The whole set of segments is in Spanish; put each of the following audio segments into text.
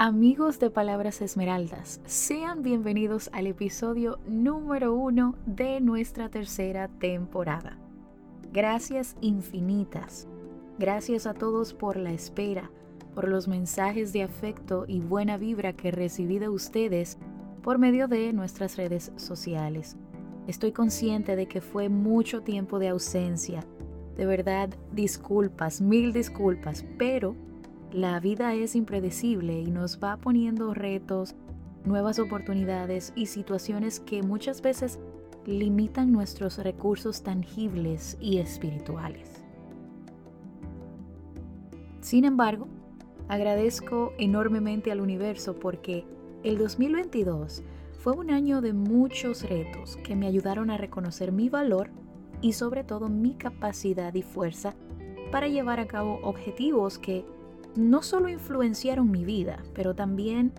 Amigos de Palabras Esmeraldas, sean bienvenidos al episodio número uno de nuestra tercera temporada. Gracias infinitas. Gracias a todos por la espera, por los mensajes de afecto y buena vibra que recibí de ustedes por medio de nuestras redes sociales. Estoy consciente de que fue mucho tiempo de ausencia. De verdad, disculpas, mil disculpas, pero la vida es impredecible y nos va poniendo retos, nuevas oportunidades y situaciones que muchas veces limitan nuestros recursos tangibles y espirituales. Sin embargo, agradezco enormemente al universo porque el 2022 fue un año de muchos retos que me ayudaron a reconocer mi valor y sobre todo mi capacidad y fuerza para llevar a cabo objetivos que no solo influenciaron mi vida, pero también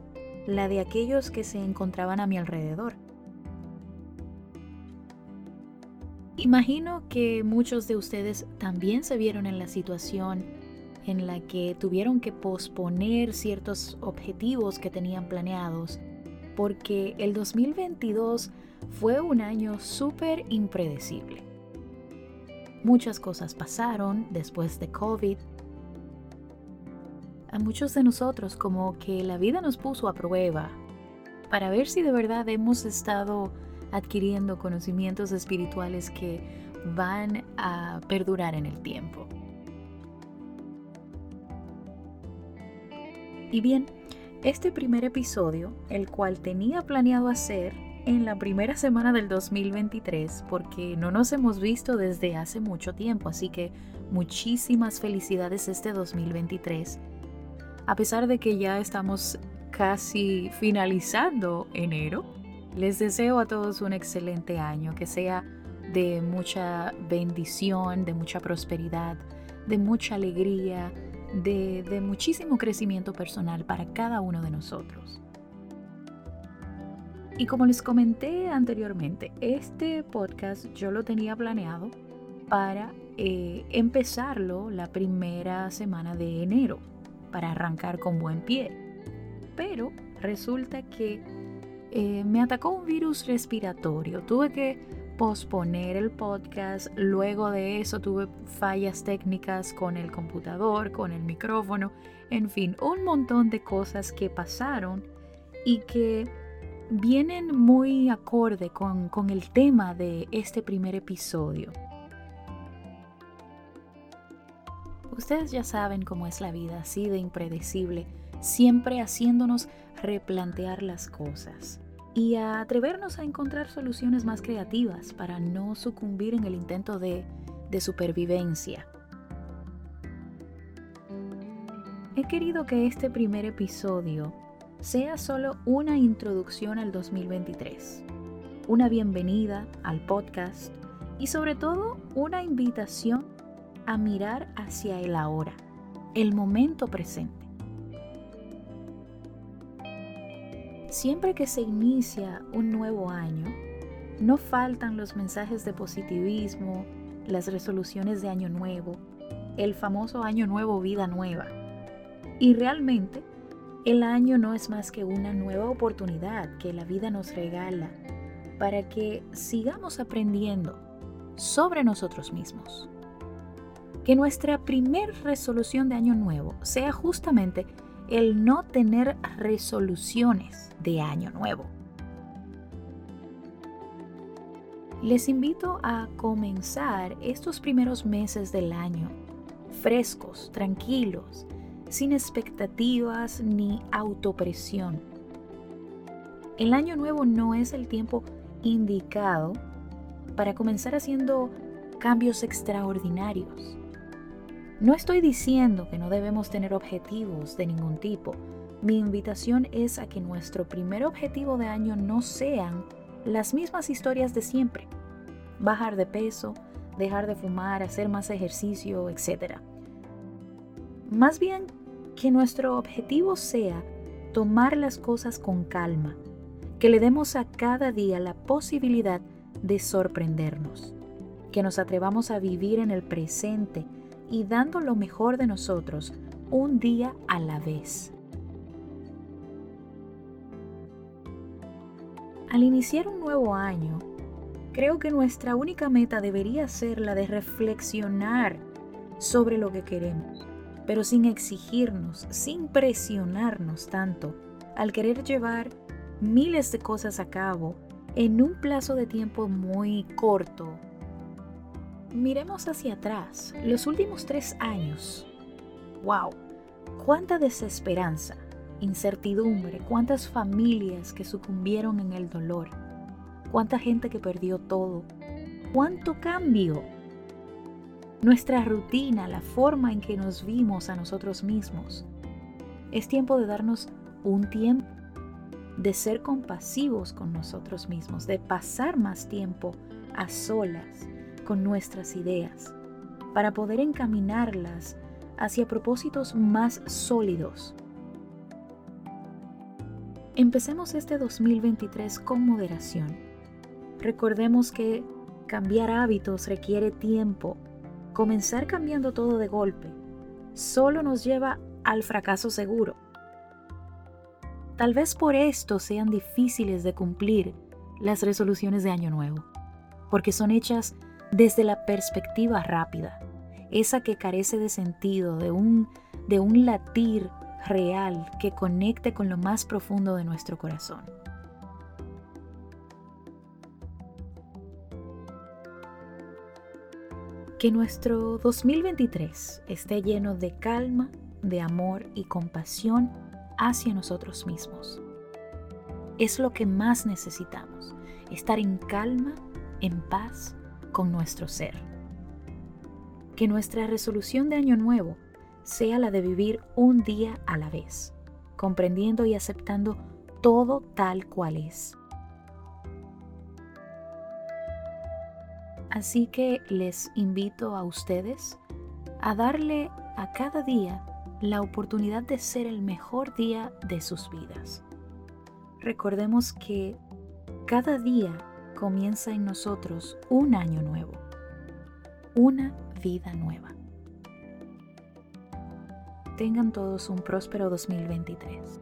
la de aquellos que se encontraban a mi alrededor. Imagino que muchos de ustedes también se vieron en la situación en la que tuvieron que posponer ciertos objetivos que tenían planeados, porque el 2022 fue un año súper impredecible. Muchas cosas pasaron después de COVID, a muchos de nosotros como que la vida nos puso a prueba para ver si de verdad hemos estado adquiriendo conocimientos espirituales que van a perdurar en el tiempo. Y bien, este primer episodio, el cual tenía planeado hacer en la primera semana del 2023, porque no nos hemos visto desde hace mucho tiempo, así que muchísimas felicidades este 2023 a pesar de que ya estamos casi finalizando enero, les deseo a todos un excelente año, que sea de mucha bendición, de mucha prosperidad, de mucha alegría, de, muchísimo crecimiento personal para cada uno de nosotros. Y como les comenté anteriormente, este podcast yo lo tenía planeado para eh, empezarlo la primera semana de enero para arrancar con buen pie. Pero resulta que eh, me atacó un virus respiratorio. Tuve que posponer el podcast. Luego de eso tuve fallas técnicas con el computador, con el micrófono. En fin, un montón de cosas que pasaron y que vienen muy acorde con, con el tema de este primer episodio. Ustedes ya saben cómo es la vida, así de impredecible, siempre haciéndonos replantear las cosas y a atrevernos a encontrar soluciones más creativas para no sucumbir en el intento de, de supervivencia. He querido que este primer episodio sea solo una introducción al 2023, una bienvenida al podcast y sobre todo una invitación a mirar hacia el ahora, el momento presente. Siempre que se inicia un nuevo año, no faltan los mensajes de positivismo, las resoluciones de año nuevo, el famoso año nuevo, vida nueva. Y realmente, el año no es más que una nueva oportunidad que la vida nos regala para que sigamos aprendiendo sobre nosotros mismos que nuestra primer resolución de año nuevo sea justamente el no tener resoluciones de año nuevo. Les invito a comenzar estos primeros meses del año frescos, tranquilos, sin expectativas ni autopresión. El año nuevo no es el tiempo indicado para comenzar haciendo cambios extraordinarios. No estoy diciendo que no debemos tener objetivos de ningún tipo. Mi invitación es a que nuestro primer objetivo de año no sean las mismas historias de siempre. Bajar de peso, dejar de fumar, hacer más ejercicio, etc. Más bien que nuestro objetivo sea tomar las cosas con calma, que le demos a cada día la posibilidad de sorprendernos, que nos atrevamos a vivir en el presente y dando lo mejor de nosotros, un día a la vez. Al iniciar un nuevo año, creo que nuestra única meta debería ser la de reflexionar sobre lo que queremos, pero sin exigirnos, sin presionarnos tanto al querer llevar miles de cosas a cabo en un plazo de tiempo muy corto Miremos hacia atrás, los últimos tres años. ¡Wow! ¡Cuánta desesperanza! incertidumbre, cuántas familias que sucumbieron en el dolor, cuánta gente que perdió todo, cuánto cambio. Nuestra rutina, la forma en que nos vimos a nosotros mismos. Es tiempo de darnos un tiempo, de ser compasivos con nosotros mismos, de pasar más tiempo a solas con nuestras ideas, para poder encaminarlas hacia propósitos más sólidos Empecemos este 2023 con moderación. Recordemos que cambiar hábitos requiere tiempo. Comenzar cambiando todo de golpe solo nos lleva al fracaso seguro. Tal vez por esto sean difíciles de cumplir las resoluciones de Año Nuevo, porque son hechas desde la perspectiva rápida, esa que carece de sentido, de un, de un latir real que conecte con lo más profundo de nuestro corazón. Que nuestro 2023 esté lleno de calma, de amor y compasión hacia nosotros mismos. Es lo que más necesitamos, estar en calma, en paz con nuestro ser. Que nuestra resolución de año nuevo sea la de vivir un día a la vez, comprendiendo y aceptando todo tal cual es. Así que les invito a ustedes a darle a cada día la oportunidad de ser el mejor día de sus vidas. Recordemos que cada día comienza en nosotros un año nuevo, una vida nueva. Tengan todos un próspero 2023.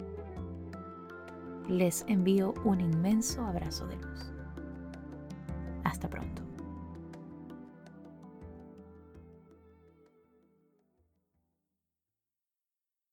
Les envío un inmenso abrazo de luz. Hasta pronto.